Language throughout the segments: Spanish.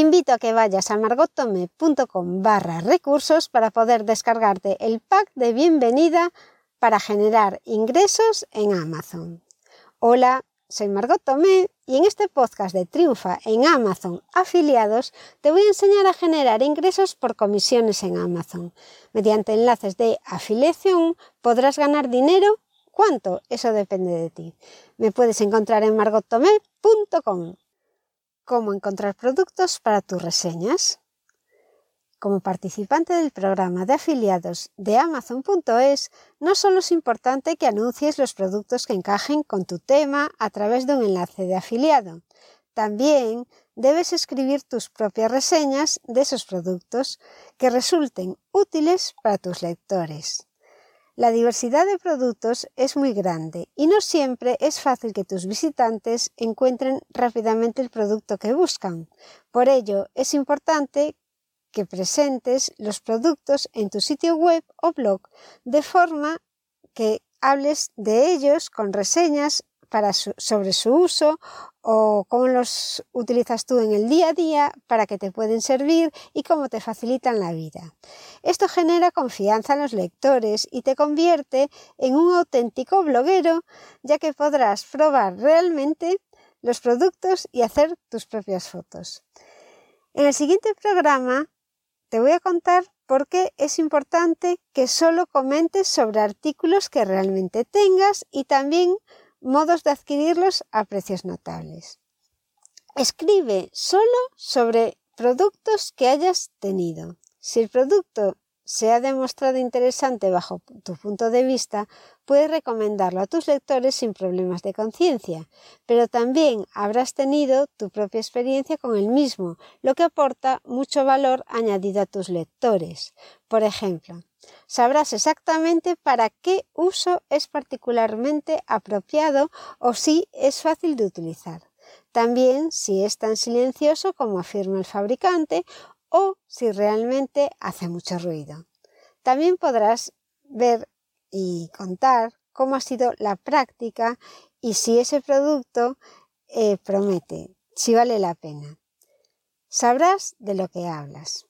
invito a que vayas a margotome.com barra recursos para poder descargarte el pack de bienvenida para generar ingresos en Amazon. Hola, soy Margot Tomé y en este podcast de Triunfa en Amazon Afiliados te voy a enseñar a generar ingresos por comisiones en Amazon. Mediante enlaces de afiliación podrás ganar dinero. ¿Cuánto? Eso depende de ti. Me puedes encontrar en margottomé.com. ¿Cómo encontrar productos para tus reseñas? Como participante del programa de afiliados de Amazon.es, no solo es importante que anuncies los productos que encajen con tu tema a través de un enlace de afiliado, también debes escribir tus propias reseñas de esos productos que resulten útiles para tus lectores. La diversidad de productos es muy grande y no siempre es fácil que tus visitantes encuentren rápidamente el producto que buscan. Por ello, es importante que presentes los productos en tu sitio web o blog de forma que hables de ellos con reseñas sobre su uso o cómo los utilizas tú en el día a día para que te pueden servir y cómo te facilitan la vida. Esto genera confianza en los lectores y te convierte en un auténtico bloguero ya que podrás probar realmente los productos y hacer tus propias fotos. En el siguiente programa te voy a contar por qué es importante que solo comentes sobre artículos que realmente tengas y también modos de adquirirlos a precios notables. Escribe solo sobre productos que hayas tenido. Si el producto se ha demostrado interesante bajo tu punto de vista, puedes recomendarlo a tus lectores sin problemas de conciencia, pero también habrás tenido tu propia experiencia con el mismo, lo que aporta mucho valor añadido a tus lectores. Por ejemplo, sabrás exactamente para qué uso es particularmente apropiado o si es fácil de utilizar. También si es tan silencioso como afirma el fabricante o si realmente hace mucho ruido. También podrás ver y contar cómo ha sido la práctica y si ese producto eh, promete, si vale la pena. Sabrás de lo que hablas.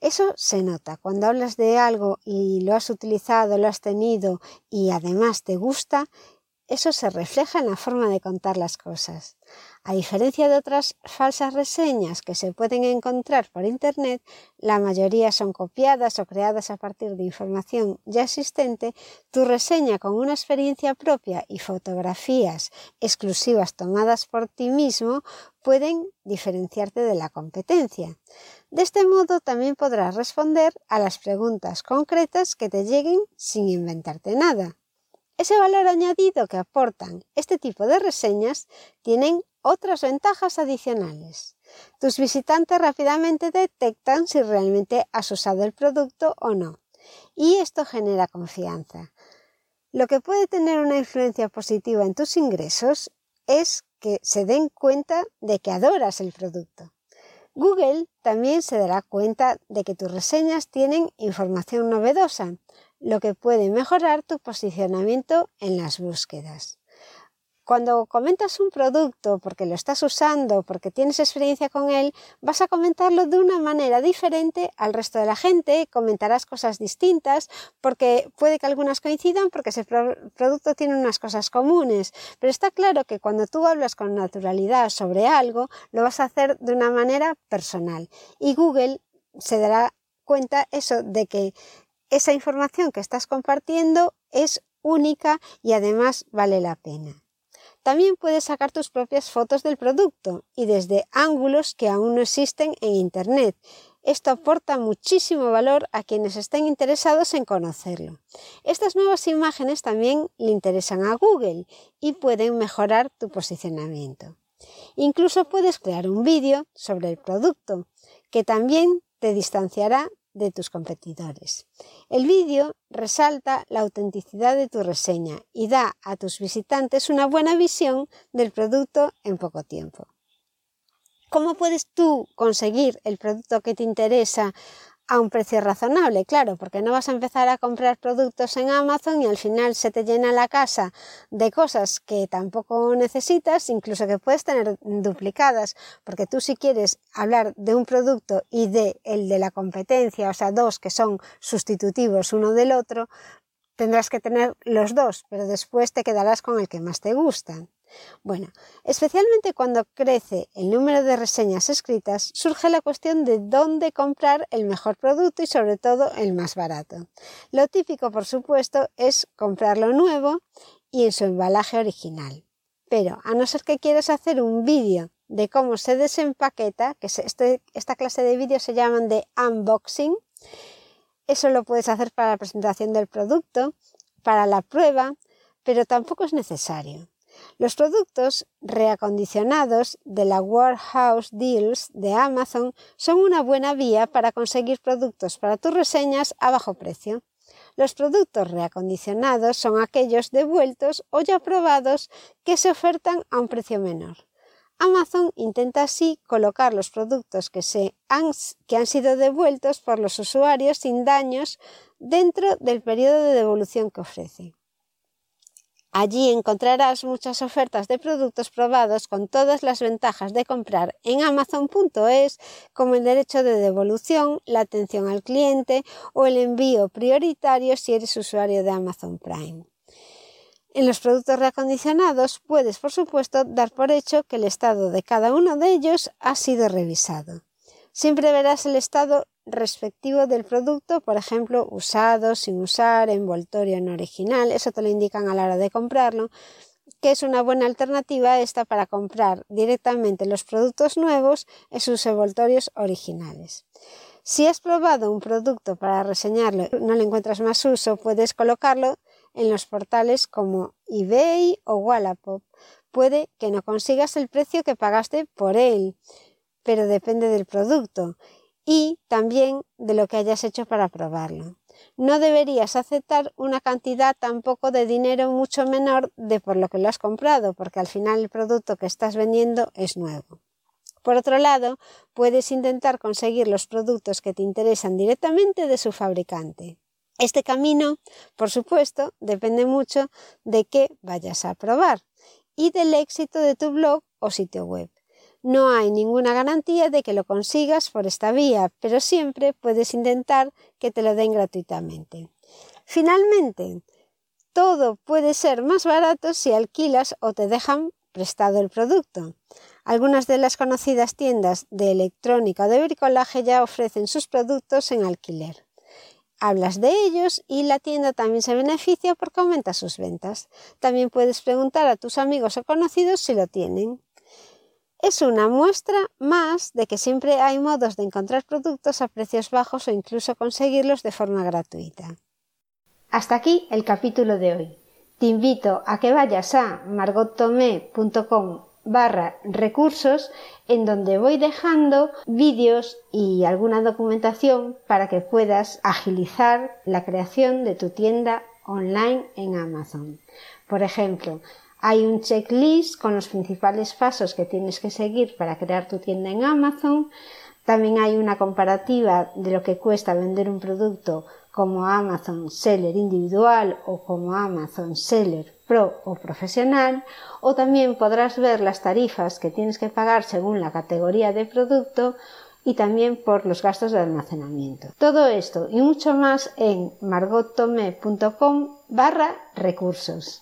Eso se nota. Cuando hablas de algo y lo has utilizado, lo has tenido y además te gusta, eso se refleja en la forma de contar las cosas. A diferencia de otras falsas reseñas que se pueden encontrar por Internet, la mayoría son copiadas o creadas a partir de información ya existente, tu reseña con una experiencia propia y fotografías exclusivas tomadas por ti mismo pueden diferenciarte de la competencia. De este modo también podrás responder a las preguntas concretas que te lleguen sin inventarte nada. Ese valor añadido que aportan este tipo de reseñas tienen otras ventajas adicionales. Tus visitantes rápidamente detectan si realmente has usado el producto o no, y esto genera confianza. Lo que puede tener una influencia positiva en tus ingresos es que se den cuenta de que adoras el producto. Google también se dará cuenta de que tus reseñas tienen información novedosa, lo que puede mejorar tu posicionamiento en las búsquedas. Cuando comentas un producto porque lo estás usando, porque tienes experiencia con él, vas a comentarlo de una manera diferente al resto de la gente, comentarás cosas distintas, porque puede que algunas coincidan porque ese producto tiene unas cosas comunes, pero está claro que cuando tú hablas con naturalidad sobre algo, lo vas a hacer de una manera personal. Y Google se dará cuenta eso de que esa información que estás compartiendo es única y además vale la pena. También puedes sacar tus propias fotos del producto y desde ángulos que aún no existen en Internet. Esto aporta muchísimo valor a quienes estén interesados en conocerlo. Estas nuevas imágenes también le interesan a Google y pueden mejorar tu posicionamiento. Incluso puedes crear un vídeo sobre el producto que también te distanciará de tus competidores. El vídeo resalta la autenticidad de tu reseña y da a tus visitantes una buena visión del producto en poco tiempo. ¿Cómo puedes tú conseguir el producto que te interesa a un precio razonable, claro, porque no vas a empezar a comprar productos en Amazon y al final se te llena la casa de cosas que tampoco necesitas, incluso que puedes tener duplicadas, porque tú si quieres hablar de un producto y de el de la competencia, o sea, dos que son sustitutivos uno del otro, tendrás que tener los dos, pero después te quedarás con el que más te gusta. Bueno, especialmente cuando crece el número de reseñas escritas, surge la cuestión de dónde comprar el mejor producto y sobre todo el más barato. Lo típico, por supuesto, es comprarlo nuevo y en su embalaje original. Pero a no ser que quieras hacer un vídeo de cómo se desempaqueta, que este, esta clase de vídeos se llaman de unboxing, eso lo puedes hacer para la presentación del producto, para la prueba, pero tampoco es necesario. Los productos reacondicionados de la Warehouse Deals de Amazon son una buena vía para conseguir productos para tus reseñas a bajo precio. Los productos reacondicionados son aquellos devueltos o ya probados que se ofertan a un precio menor. Amazon intenta así colocar los productos que, se han, que han sido devueltos por los usuarios sin daños dentro del periodo de devolución que ofrece. Allí encontrarás muchas ofertas de productos probados con todas las ventajas de comprar en amazon.es como el derecho de devolución, la atención al cliente o el envío prioritario si eres usuario de Amazon Prime. En los productos reacondicionados puedes, por supuesto, dar por hecho que el estado de cada uno de ellos ha sido revisado. Siempre verás el estado respectivo del producto, por ejemplo, usado, sin usar, envoltorio no original, eso te lo indican a la hora de comprarlo, que es una buena alternativa esta para comprar directamente los productos nuevos en sus envoltorios originales. Si has probado un producto para reseñarlo y no le encuentras más uso, puedes colocarlo en los portales como eBay o Wallapop. Puede que no consigas el precio que pagaste por él, pero depende del producto y también de lo que hayas hecho para probarlo. No deberías aceptar una cantidad tampoco de dinero mucho menor de por lo que lo has comprado, porque al final el producto que estás vendiendo es nuevo. Por otro lado, puedes intentar conseguir los productos que te interesan directamente de su fabricante. Este camino, por supuesto, depende mucho de qué vayas a probar y del éxito de tu blog o sitio web. No hay ninguna garantía de que lo consigas por esta vía, pero siempre puedes intentar que te lo den gratuitamente. Finalmente, todo puede ser más barato si alquilas o te dejan prestado el producto. Algunas de las conocidas tiendas de electrónica o de bricolaje ya ofrecen sus productos en alquiler. Hablas de ellos y la tienda también se beneficia porque aumenta sus ventas. También puedes preguntar a tus amigos o conocidos si lo tienen. Es una muestra más de que siempre hay modos de encontrar productos a precios bajos o incluso conseguirlos de forma gratuita. Hasta aquí el capítulo de hoy. Te invito a que vayas a margottomé.com barra recursos en donde voy dejando vídeos y alguna documentación para que puedas agilizar la creación de tu tienda online en Amazon. Por ejemplo, hay un checklist con los principales pasos que tienes que seguir para crear tu tienda en Amazon. También hay una comparativa de lo que cuesta vender un producto como Amazon Seller individual o como Amazon Seller Pro o profesional. O también podrás ver las tarifas que tienes que pagar según la categoría de producto y también por los gastos de almacenamiento. Todo esto y mucho más en margottome.com barra recursos.